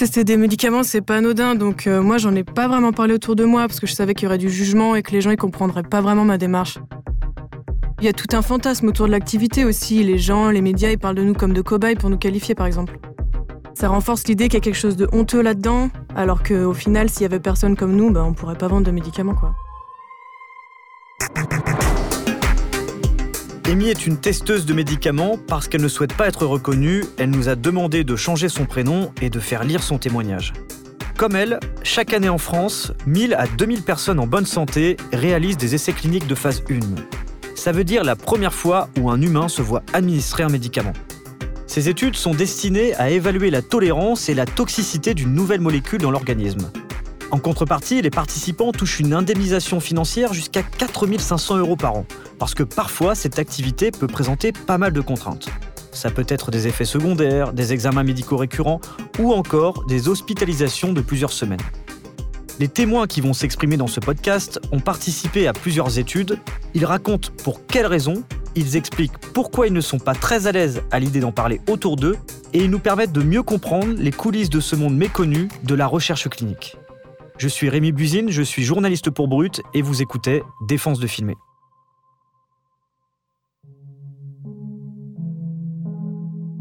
Tester des médicaments, c'est pas anodin, donc euh, moi j'en ai pas vraiment parlé autour de moi parce que je savais qu'il y aurait du jugement et que les gens ils comprendraient pas vraiment ma démarche. Il y a tout un fantasme autour de l'activité aussi. Les gens, les médias, ils parlent de nous comme de cobayes pour nous qualifier par exemple. Ça renforce l'idée qu'il y a quelque chose de honteux là-dedans, alors qu'au final, s'il y avait personne comme nous, ben, on pourrait pas vendre de médicaments quoi. Amy est une testeuse de médicaments. Parce qu'elle ne souhaite pas être reconnue, elle nous a demandé de changer son prénom et de faire lire son témoignage. Comme elle, chaque année en France, 1000 à 2000 personnes en bonne santé réalisent des essais cliniques de phase 1. Ça veut dire la première fois où un humain se voit administrer un médicament. Ces études sont destinées à évaluer la tolérance et la toxicité d'une nouvelle molécule dans l'organisme. En contrepartie, les participants touchent une indemnisation financière jusqu'à 4500 euros par an, parce que parfois cette activité peut présenter pas mal de contraintes. Ça peut être des effets secondaires, des examens médicaux récurrents ou encore des hospitalisations de plusieurs semaines. Les témoins qui vont s'exprimer dans ce podcast ont participé à plusieurs études. Ils racontent pour quelles raisons, ils expliquent pourquoi ils ne sont pas très à l'aise à l'idée d'en parler autour d'eux et ils nous permettent de mieux comprendre les coulisses de ce monde méconnu de la recherche clinique. Je suis Rémi Buzine, je suis journaliste pour Brut et vous écoutez Défense de filmer.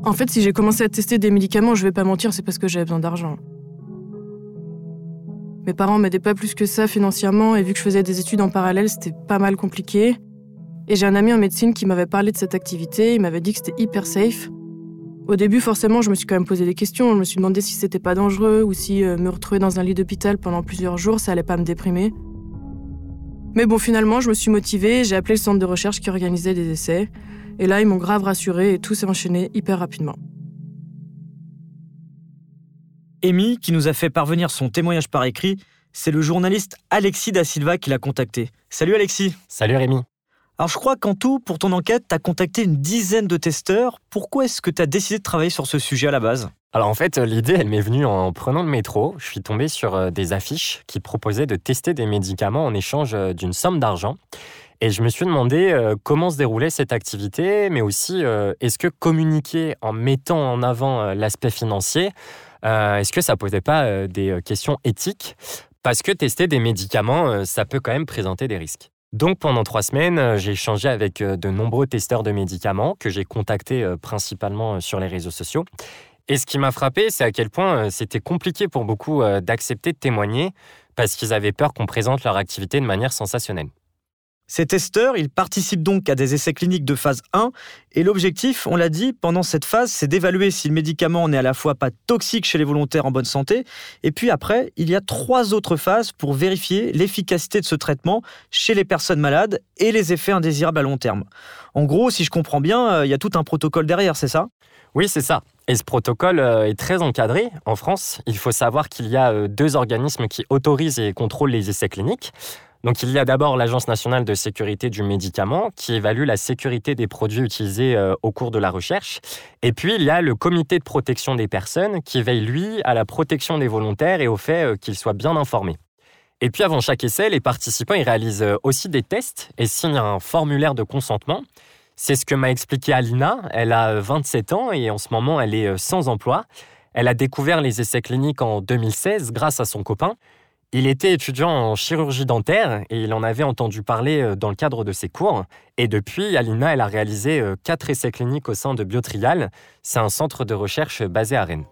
En fait, si j'ai commencé à tester des médicaments, je vais pas mentir, c'est parce que j'avais besoin d'argent. Mes parents m'aidaient pas plus que ça financièrement et vu que je faisais des études en parallèle, c'était pas mal compliqué. Et j'ai un ami en médecine qui m'avait parlé de cette activité, il m'avait dit que c'était hyper safe. Au début, forcément, je me suis quand même posé des questions. Je me suis demandé si c'était pas dangereux ou si euh, me retrouver dans un lit d'hôpital pendant plusieurs jours, ça allait pas me déprimer. Mais bon, finalement, je me suis motivée, j'ai appelé le centre de recherche qui organisait des essais. Et là, ils m'ont grave rassuré et tout s'est enchaîné hyper rapidement. Amy, qui nous a fait parvenir son témoignage par écrit, c'est le journaliste Alexis Da Silva qui l'a contacté. Salut Alexis. Salut Rémi. Alors je crois qu'en tout, pour ton enquête, tu as contacté une dizaine de testeurs. Pourquoi est-ce que tu as décidé de travailler sur ce sujet à la base? Alors en fait, l'idée, elle m'est venue en prenant le métro. Je suis tombé sur euh, des affiches qui proposaient de tester des médicaments en échange euh, d'une somme d'argent. Et je me suis demandé euh, comment se déroulait cette activité, mais aussi est-ce que communiquer en mettant en avant l'aspect financier, est-ce que ça posait pas des questions éthiques? Parce que tester des médicaments, ça peut quand même présenter des risques. Donc pendant trois semaines, euh, j'ai échangé avec euh, de nombreux testeurs de médicaments que j'ai contactés euh, principalement sur les réseaux sociaux. Et ce qui m'a frappé, c'est à quel point c'était compliqué pour beaucoup d'accepter de témoigner parce qu'ils avaient peur qu'on présente leur activité de manière sensationnelle. Ces testeurs, ils participent donc à des essais cliniques de phase 1 et l'objectif, on l'a dit, pendant cette phase, c'est d'évaluer si le médicament n'est à la fois pas toxique chez les volontaires en bonne santé et puis après, il y a trois autres phases pour vérifier l'efficacité de ce traitement chez les personnes malades et les effets indésirables à long terme. En gros, si je comprends bien, euh, il y a tout un protocole derrière, c'est ça? Oui, c'est ça. Et ce protocole euh, est très encadré. En France, il faut savoir qu'il y a euh, deux organismes qui autorisent et contrôlent les essais cliniques. Donc il y a d'abord l'Agence nationale de sécurité du médicament qui évalue la sécurité des produits utilisés euh, au cours de la recherche. Et puis il y a le comité de protection des personnes qui veille, lui, à la protection des volontaires et au fait euh, qu'ils soient bien informés. Et puis avant chaque essai, les participants ils réalisent euh, aussi des tests et signent un formulaire de consentement. C'est ce que m'a expliqué Alina. Elle a 27 ans et en ce moment elle est sans emploi. Elle a découvert les essais cliniques en 2016 grâce à son copain. Il était étudiant en chirurgie dentaire et il en avait entendu parler euh, dans le cadre de ses cours. Et depuis, Alina, elle a réalisé euh, quatre essais cliniques au sein de Biotrial. C'est un centre de recherche basé à Rennes.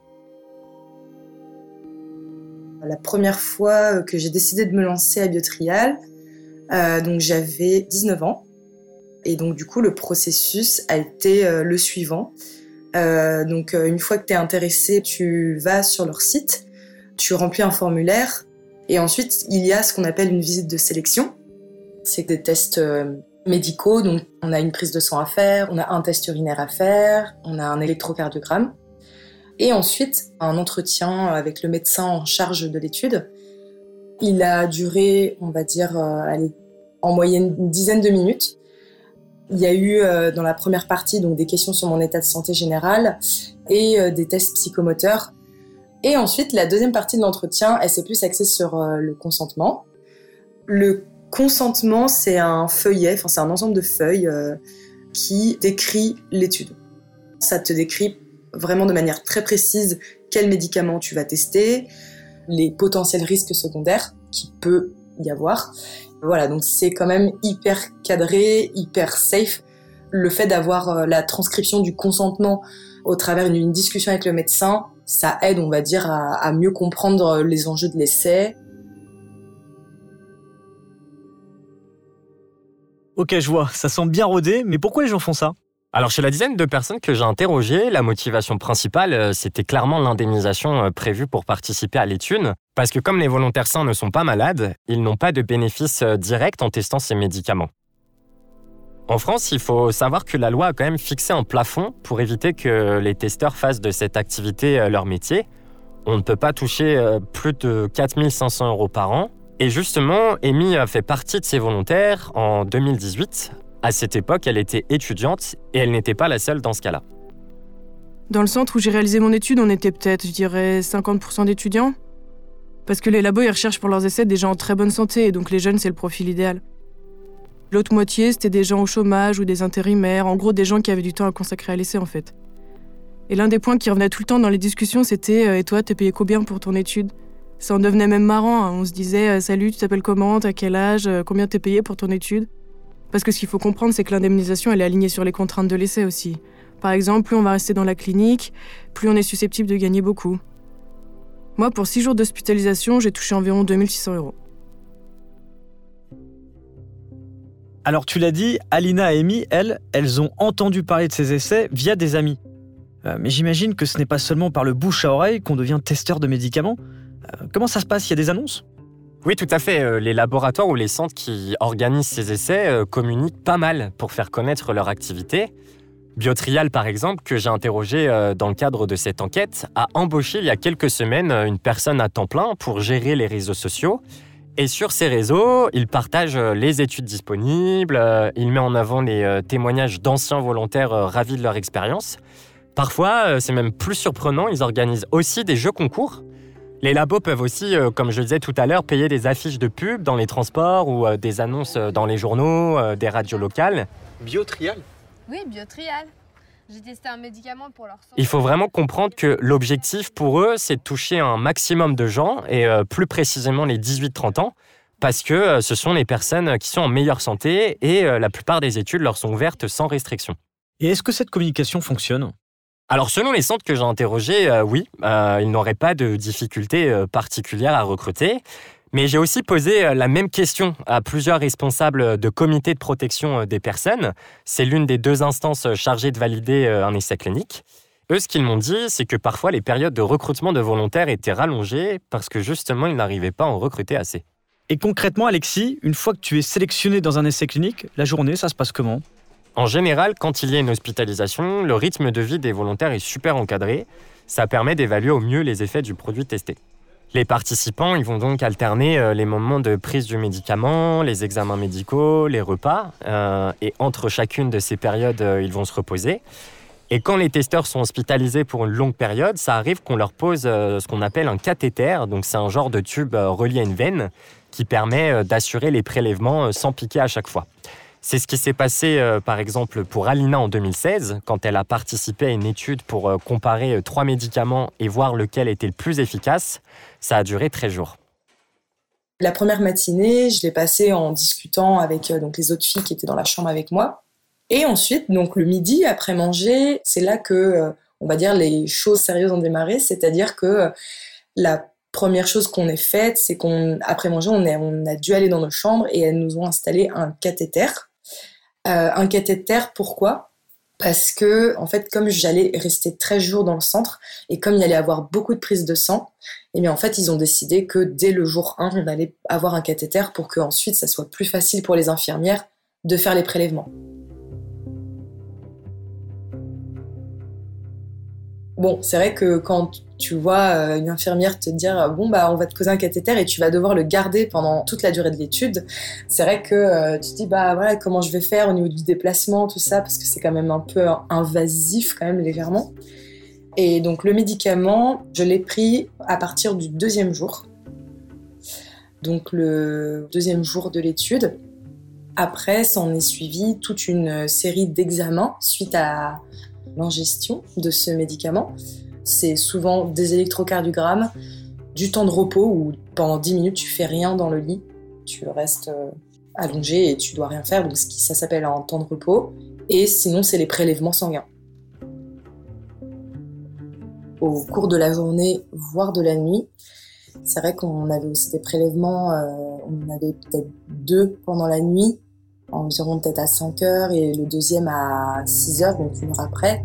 La première fois que j'ai décidé de me lancer à Biotrial, euh, donc j'avais 19 ans. Et donc du coup, le processus a été le suivant. donc une fois que tu es intéressé, tu vas sur leur site, tu remplis un formulaire et ensuite, il y a ce qu'on appelle une visite de sélection. C'est des tests euh, médicaux, donc on a une prise de sang à faire, on a un test urinaire à faire, on a un électrocardiogramme. Et ensuite, un entretien avec le médecin en charge de l'étude. Il a duré, on va dire, euh, en moyenne une dizaine de minutes. Il y a eu euh, dans la première partie donc des questions sur mon état de santé général et des tests psychomoteurs. Et ensuite, la deuxième partie de l'entretien, elle s'est plus axée sur le consentement. Le consentement, c'est un feuillet, enfin c'est un ensemble de feuilles qui décrit l'étude. Ça te décrit vraiment de manière très précise quel médicament tu vas tester, les potentiels risques secondaires qui peut y avoir. Voilà, donc c'est quand même hyper cadré, hyper safe. Le fait d'avoir euh, la transcription du consentement au travers d'une discussion avec le médecin, ça aide, on va dire, à, à mieux comprendre les enjeux de l'essai. Ok, je vois, ça semble bien rodé, mais pourquoi les gens font ça? Alors chez la dizaine de personnes que j'ai interrogées, la motivation principale, euh, c'était clairement l'indemnisation euh, prévue pour participer à l'étude, parce que comme les volontaires sains ne sont pas malades, ils n'ont pas de bénéfice euh, direct en testant ces médicaments. En France, il faut savoir que la loi a quand même fixé un plafond pour éviter que les testeurs fassent de cette activité leur métier. On ne peut pas toucher plus de 4500 euros par an. Et justement, Amy a fait partie de ces volontaires en 2018 à cette époque, elle était étudiante et elle n'était pas la seule dans ce cas-là. Dans le centre où j'ai réalisé mon étude, on était peut-être, je dirais, 50% d'étudiants. Parce que les labos, ils recherchent pour leurs essais des gens en très bonne santé, et donc les jeunes, c'est le profil idéal. L'autre moitié, c'était des gens au chômage ou des intérimaires, en gros des gens qui avaient du temps à consacrer à l'essai en fait. Et l'un des points qui revenait tout le temps dans les discussions, c'était euh, Et toi, t'es payé combien pour ton étude? Ça en devenait même marrant. Hein. On se disait euh, Salut, tu t'appelles comment? T'as quel âge? Euh, Combien t'es payé pour ton étude? Parce que ce qu'il faut comprendre, c'est que l'indemnisation, elle est alignée sur les contraintes de l'essai aussi. Par exemple, plus on va rester dans la clinique, plus on est susceptible de gagner beaucoup. Moi, pour 6 jours d'hospitalisation, j'ai touché environ 2600 euros. Alors tu l'as dit, Alina et Amy, elles, elles ont entendu parler de ces essais via des amis. Euh, mais j'imagine que ce n'est pas seulement par le bouche à oreille qu'on devient testeur de médicaments. Euh, comment ça se passe? Il y a des annonces? Oui, tout à fait. Euh, les laboratoires ou les centres qui organisent ces essais communiquent pas mal pour faire connaître leur activité. Biotrial, par exemple, que j'ai interrogé dans le cadre de cette enquête, a embauché il y a quelques semaines une personne à temps plein pour gérer les réseaux sociaux. Et sur ces réseaux, il partage les études disponibles, il met en avant les témoignages d'anciens volontaires ravis de leur expérience. Parfois, c'est même plus surprenant, ils organisent aussi des jeux concours les labos peuvent aussi, euh, comme je le disais tout à l'heure, payer des affiches de pub dans les transports ou euh, des annonces euh, dans les journaux, des radios locales. Biotrial? Oui, Biotrial. J'ai testé un médicament pour leur Il faut vraiment comprendre que l'objectif pour eux, c'est de toucher un maximum de gens, et plus précisément les 18-30 ans, parce que ce sont les personnes qui sont en meilleure santé et la plupart des études leur sont ouvertes sans restriction. Et est-ce que cette communication fonctionne? Alors selon les centres que j'ai interrogés, euh, oui, euh, ils n'auraient pas de difficultés euh, particulières à recruter. Mais j'ai aussi posé la même question à plusieurs responsables de comités de protection des personnes. C'est l'une des deux instances chargées de valider un essai clinique. Eux, ce qu'ils m'ont dit, c'est que parfois les périodes de recrutement de volontaires étaient rallongées parce que justement, ils n'arrivaient pas à en recruter assez. Et concrètement, Alexis, une fois que tu es sélectionné dans un essai clinique, la journée, ça se passe comment? En général, quand il y a une hospitalisation, le rythme de vie des volontaires est super encadré. Ça permet d'évaluer au mieux les effets du produit testé. Les participants ils vont donc alterner euh, les moments de prise du médicament, les examens médicaux, les repas, euh, et entre chacune de ces périodes, euh, ils vont se reposer. Et quand les testeurs sont hospitalisés pour une longue période, ça arrive qu'on leur pose ce qu'on appelle un cathéter, donc c'est un genre de tube relié à une veine qui permet d'assurer les prélèvements sans piquer à chaque fois. C'est ce qui s'est passé, euh, par exemple, pour Alina en 2016, quand elle a participé à une étude pour euh, comparer euh, trois médicaments et voir lequel était le plus efficace. Ça a duré 13 jours. La première matinée, je l'ai passée en discutant avec donc, les autres filles qui étaient dans la chambre avec moi. Et ensuite, donc le midi, après manger, c'est là que, on va dire, les choses sérieuses ont démarré. C'est-à-dire que la première chose qu'on ait faite, c'est qu'on, après manger, on, a dû aller dans nos chambres et elles nous ont installé un cathéter euh, un cathéter, pourquoi? Parce que, en fait, comme j'allais rester 13 jours dans le centre et comme il y allait avoir beaucoup de prises de sang, eh en fait, ils ont décidé que dès le jour 1, on allait avoir un cathéter pour que ensuite ça soit plus facile pour les infirmières de faire les prélèvements. Bon, c'est vrai que quand tu vois euh, une infirmière te dire bon bah on va te poser un cathéter et tu vas devoir le garder pendant toute la durée de l'étude, c'est vrai que euh, tu te dis bah voilà comment je vais faire au niveau du déplacement tout ça parce que c'est quand même un peu invasif quand même légèrement. Et donc le médicament, je l'ai pris à partir du deuxième jour. Donc le deuxième jour de l'étude. Après, s'en est suivi toute une série d'examens suite à l'ingestion de ce médicament c'est souvent des électrocardiogrammes, du temps de repos où pendant 10 minutes tu fais rien dans le lit, tu restes euh, allongé et tu dois rien faire, donc ça s'appelle un temps de repos. Et sinon, c'est les prélèvements sanguins. Au cours de la journée, voire de la nuit, c'est vrai qu'on avait aussi des prélèvements, euh, on avait peut-être deux pendant la nuit, environ peut-être à 5 heures, et le deuxième à 6 heures, donc une heure après.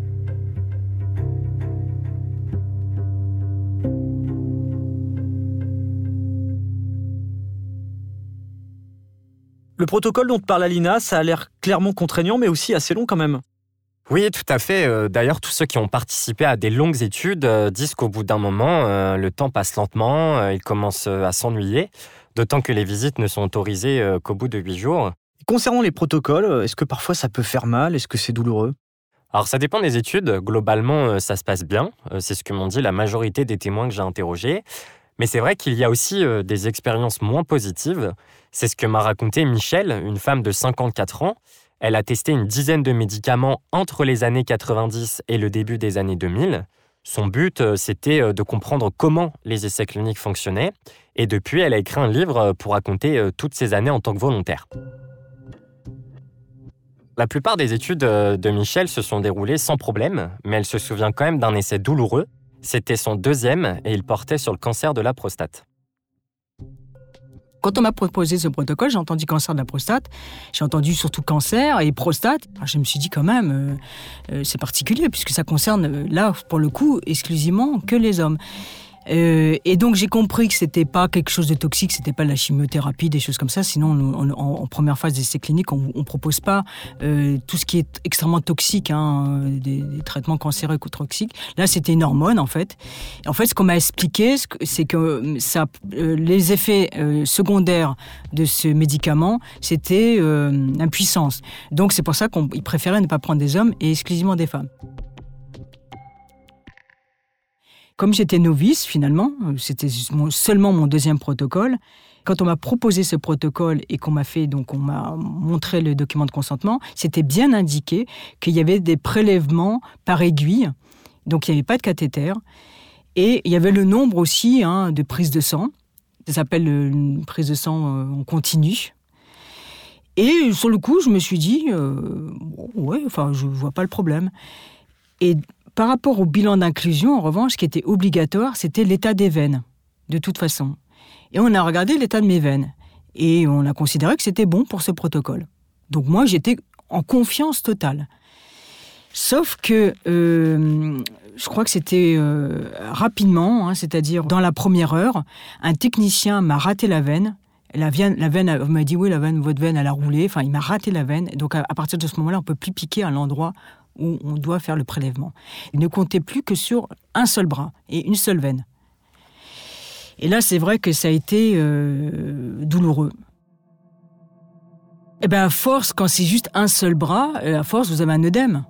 Le protocole dont parle Alina, ça a l'air clairement contraignant, mais aussi assez long quand même. Oui, tout à fait. Euh, d'ailleurs, tous ceux qui ont participé à des longues études euh, disent qu'au bout d'un moment, euh, le temps passe lentement, ils commencent à s'ennuyer, d'autant que les visites ne sont autorisées qu'au bout de huit jours. Concernant les protocoles, est-ce que parfois ça peut faire mal? Est-ce que c'est douloureux? Alors ça dépend des études. Globalement, ça se passe bien. C'est ce que m'ont dit la majorité des témoins que j'ai interrogés. Mais c'est vrai qu'il y a aussi des expériences moins positives. C'est ce que m'a raconté Michelle, une femme de 54 ans. Elle a testé une dizaine de médicaments entre les années 90 et le début des années 2000. Son but, euh, c'était euh, de comprendre comment les essais cliniques fonctionnaient. Et depuis, elle a écrit un livre euh, pour raconter toutes ces années en tant que volontaire. La plupart des études de Michel se sont déroulées sans problème, mais elle se souvient quand même d'un essai douloureux. C'était son deuxième et il portait sur le cancer de la prostate. Quand on m'a proposé ce protocole, j'ai entendu cancer de la prostate, j'ai entendu surtout cancer et prostate. je me suis dit quand même, euh, euh, c'est particulier puisque ça concerne euh, là, pour le coup, exclusivement que les hommes. Euh, et donc j'ai compris que c'était pas quelque chose de toxique, c'était pas de la chimiothérapie, des choses comme ça. Sinon, en, première phase d'essai clinique, on, on propose pas euh, tout ce qui est extrêmement toxique, hein, des, traitements cancéreux ou toxiques. Là, c'était une hormone en fait. Et en fait, ce qu'on m'a expliqué, c'est que euh, les effets secondaires de ce médicament, c'était l'impuissance. Donc c'est pour ça qu'ils préféraient ne pas prendre des hommes et exclusivement des femmes. Comme j'étais novice finalement, c'était seulement mon deuxième protocole. Quand on m'a proposé ce protocole et qu'on m'a fait donc on m'a montré le document de consentement, c'était bien indiqué qu'il y avait des prélèvements par aiguille, donc il n'y avait pas de cathéter, et il y avait le nombre aussi hein, de prises de sang. Ça s'appelle une prise de sang euh, en continu. Et sur le coup, je me suis dit, euh, ouais, enfin, je vois pas le problème. Et par rapport au bilan d'inclusion, en revanche, ce qui était obligatoire, c'était l'état des veines, de toute façon. Et on a regardé l'état de mes veines. Et on a considéré que c'était bon pour ce protocole. Donc moi, j'étais en confiance totale. Sauf que euh, je crois que c'était euh, rapidement, hein, c'est-à-dire dans la première heure, un technicien m'a raté la veine. La veine, la veine m'a dit oui, la veine, votre veine, elle a roulé. Enfin, il m'a raté la veine. Donc à, à partir de ce moment-là, on peut plus piquer à l'endroit où on doit faire le prélèvement. Il ne comptait plus que sur un seul bras et une seule veine. Et là, c'est vrai que ça a été euh, douloureux. Eh bien, à force, quand c'est juste un seul bras, euh, à force, vous avez un œdème,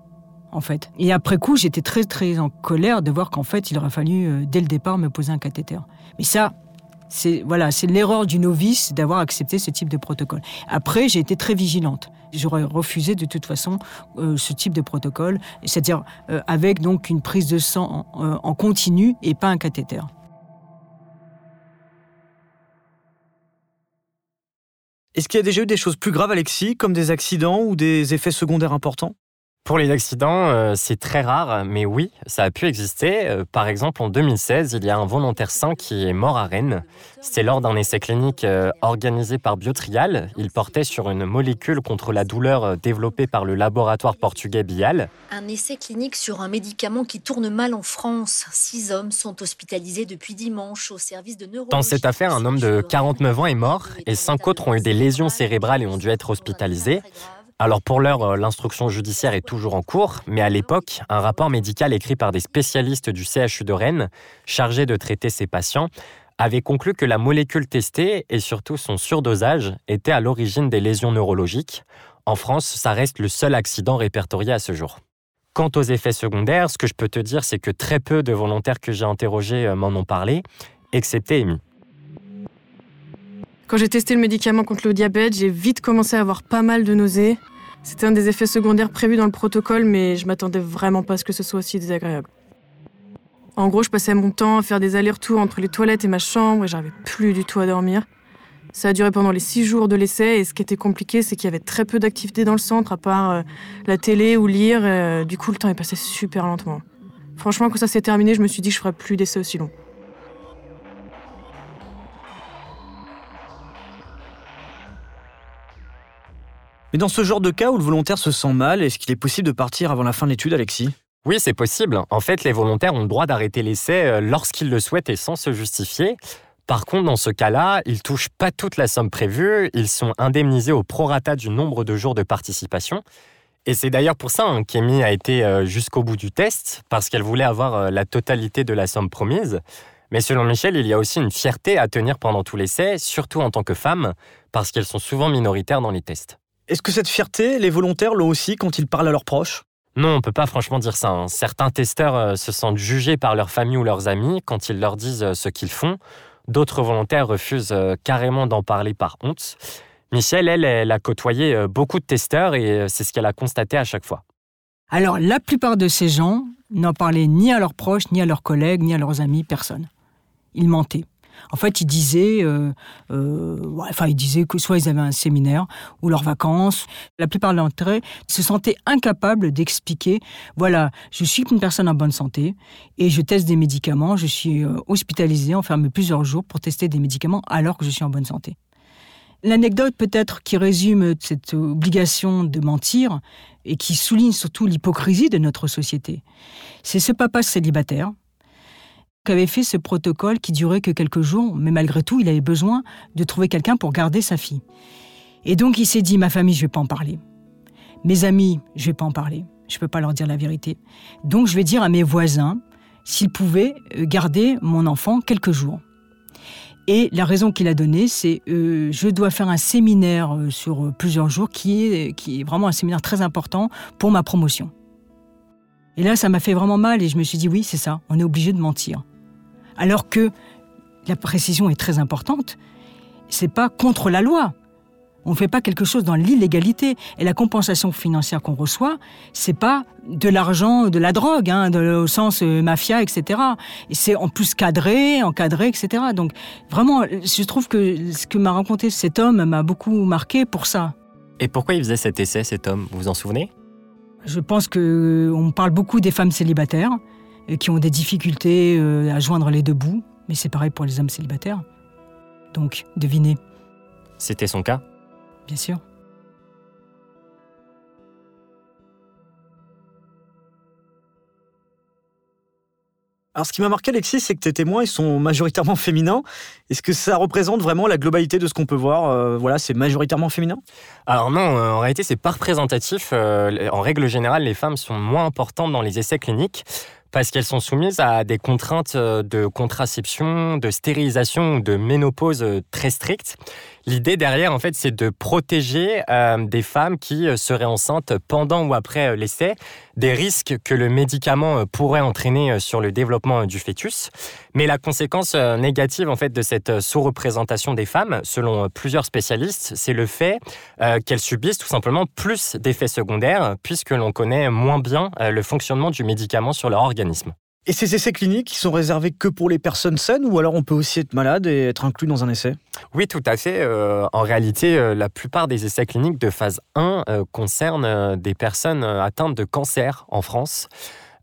en fait. Et après coup, j'étais très, très en colère de voir qu'en fait, il aurait fallu, euh, dès le départ, me poser un cathéter. Mais ça, c'est voilà, c'est l'erreur du novice d'avoir accepté ce type de protocole. Après, j'ai été très vigilante j'aurais refusé de toute façon euh, ce type de protocole, c'est-à-dire euh, avec donc une prise de sang en, en continu et pas un cathéter. Est-ce qu'il y a déjà eu des choses plus graves, Alexis, comme des accidents ou des effets secondaires importants? Pour les accidents, euh, c'est très rare, mais oui, ça a pu exister. Euh, par exemple, en 2016, il y a un volontaire sain qui est mort à Rennes. C'était lors d'un essai clinique euh, organisé par Biotrial. Il portait sur une molécule contre la douleur développée par le laboratoire portugais Bial. Un essai clinique sur un médicament qui tourne mal en France. Six hommes sont hospitalisés depuis dimanche au service de neurologie. Dans cette affaire, un homme de 49 ans est mort et cinq autres ont eu des lésions cérébrales et ont dû être hospitalisés. Alors pour l'heure, l'instruction judiciaire est toujours en cours, mais à l'époque, un rapport médical écrit par des spécialistes du CHU de Rennes, chargé de traiter ces patients, avait conclu que la molécule testée et surtout son surdosage étaient à l'origine des lésions neurologiques. En France, ça reste le seul accident répertorié à ce jour. Quant aux effets secondaires, ce que je peux te dire, c'est que très peu de volontaires que j'ai interrogés euh, m'en ont parlé, excepté Amy. Quand j'ai testé le médicament contre le diabète, j'ai vite commencé à avoir pas mal de nausées. C'était un des effets secondaires prévus dans le protocole, mais je m'attendais vraiment pas à ce que ce soit aussi désagréable. En gros, je passais mon temps à faire des allers-retours entre les toilettes et ma chambre et j'arrivais plus du tout à dormir. Ça a duré pendant les six jours de l'essai et ce qui était compliqué, c'est qu'il y avait très peu d'activités dans le centre, à part euh, la télé ou lire. Euh, du coup, le temps est passé super lentement. Franchement, quand ça s'est terminé, je me suis dit que je ferais plus d'essais aussi longs. Mais dans ce genre de cas où le volontaire se sent mal, est-ce qu'il est possible de partir avant la fin de l'étude, Alexis? Oui, c'est possible. En fait, les volontaires ont le droit d'arrêter l'essai euh, lorsqu'ils le souhaitent et sans se justifier. Par contre, dans ce cas-là, ils touchent pas toute la somme prévue, ils sont indemnisés au prorata du nombre de jours de participation. Et c'est d'ailleurs pour ça hein, a été euh, jusqu'au bout du test, parce qu'elle voulait avoir euh, la totalité de la somme promise. Mais selon Michel, il y a aussi une fierté à tenir pendant tout l'essai, surtout en tant que femme, parce qu'elles sont souvent minoritaires dans les tests. Est-ce que cette fierté, les volontaires l'ont aussi quand ils parlent à leurs proches? Non, on peut pas franchement dire ça. Hein. Certains testeurs euh, se sentent jugés par leur famille ou leurs amis quand ils leur disent ce qu'ils font. D'autres volontaires refusent euh, carrément d'en parler par honte. Michelle, elle, elle a côtoyé euh, beaucoup de testeurs et euh, c'est ce qu'elle a constaté à chaque fois. Alors, la plupart de ces gens n'en parlaient ni à leurs proches, ni à leurs collègues, ni à leurs amis, personne. Ils mentaient. En fait, ils disaient, euh, euh, enfin, ils disaient que soit ils avaient un séminaire ou leurs vacances. La plupart d'entre eux se sentaient incapables d'expliquer, voilà, je suis une personne en bonne santé et je teste des médicaments, je suis euh, hospitalisé, enfermé plusieurs jours pour tester des médicaments alors que je suis en bonne santé. L'anecdote peut-être qui résume cette obligation de mentir et qui souligne surtout l'hypocrisie de notre société, c'est ce papa célibataire avait fait ce protocole qui durait que quelques jours, mais malgré tout, il avait besoin de trouver quelqu'un pour garder sa fille. Et donc il s'est dit, ma famille, je vais pas en parler. Mes amis, je vais pas en parler. Je peux pas leur dire la vérité. Donc je vais dire à mes voisins s'ils pouvaient euh, garder mon enfant quelques jours. Et la raison qu'il a donnée, c'est euh, je dois faire un séminaire euh, sur plusieurs jours qui est, qui est vraiment un séminaire très important pour ma promotion. Et là, ça m'a fait vraiment mal et je me suis dit oui, c'est ça, on est obligé de mentir. Alors que la précision est très importante, c'est pas contre la loi. On ne fait pas quelque chose dans l'illégalité. Et la compensation financière qu'on reçoit, c'est pas de l'argent, de la drogue, hein, au sens euh, mafia, etc. Et c'est en plus cadré, encadré, etc. Donc vraiment, je trouve que ce que m'a raconté cet homme m'a beaucoup marqué pour ça. Et pourquoi il faisait cet essai, cet homme? Vous vous en souvenez? Je pense que on parle beaucoup des femmes célibataires qui ont des difficultés euh, à joindre les deux bouts, mais c'est pareil pour les hommes célibataires. Donc, devinez. C'était son cas Bien sûr. Alors, ce qui m'a marqué, Alexis, c'est que tes témoins, ils sont majoritairement féminins. Est-ce que ça représente vraiment la globalité de ce qu'on peut voir euh, Voilà, c'est majoritairement féminin? Alors non, euh, en réalité, c'est pas représentatif. en règle générale, les femmes sont moins importantes dans les essais cliniques parce qu'elles sont soumises à des contraintes euh, de contraception, de stérilisation ou de ménopause euh, très strictes. L'idée derrière, en fait, c'est de protéger euh, des femmes qui seraient enceintes pendant ou après l'essai des risques que le médicament pourrait entraîner sur le développement du fœtus. Mais la conséquence négative, en fait, de cette sous-représentation des femmes, selon plusieurs spécialistes, c'est le fait qu'elles subissent tout simplement plus d'effets secondaires, puisque l'on connaît moins bien le fonctionnement du médicament sur leur organisme. Et ces essais cliniques, ils sont réservés que pour les personnes saines ou alors on peut aussi être malade et être inclus dans un essai? Oui, tout à fait. Euh, en réalité, euh, la plupart des essais cliniques de phase 1 euh, concernent des personnes atteintes de cancer en France.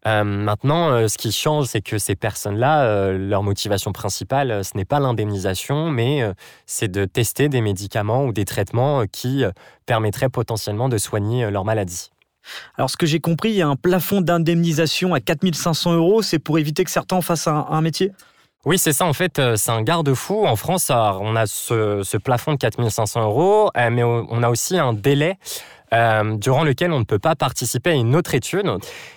Maintenant, ce qui change, c'est que ces personnes-là, leur motivation principale, ce n'est pas l'indemnisation, mais c'est de tester des médicaments ou des traitements qui permettraient potentiellement de soigner leur maladie. Alors, ce que j'ai compris, il y a un plafond d'indemnisation à 4500 euros. C'est pour éviter que certains fassent un, métier? Oui, c'est ça. En fait, euh, c'est un garde-fou. En France, on a ce, plafond de 4500 euros, euh, mais on a aussi un délai euh, durant lequel on ne peut pas participer à une autre étude.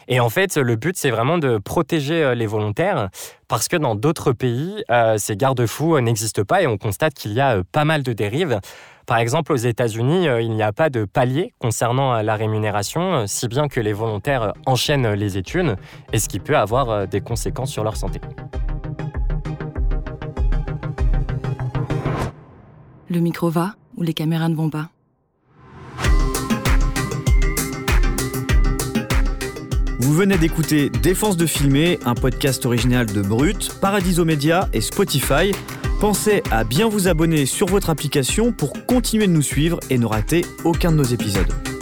Et en fait, le but, c'est vraiment de protéger euh, les volontaires parce que dans d'autres pays, euh, ces garde-fous n'existent pas et on constate qu'il y a pas mal de dérives. Par exemple, aux États-Unis, il n'y a pas de palier concernant la rémunération, si bien que les volontaires enchaînent les études, et ce qui peut avoir des conséquences sur leur santé. Le micro va ou les caméras ne vont pas? Vous venez d'écouter Défense de filmer, un podcast original de Brut, Paradiso Media et Spotify. Pensez à bien vous abonner sur votre application pour continuer de nous suivre et ne rater aucun de nos épisodes.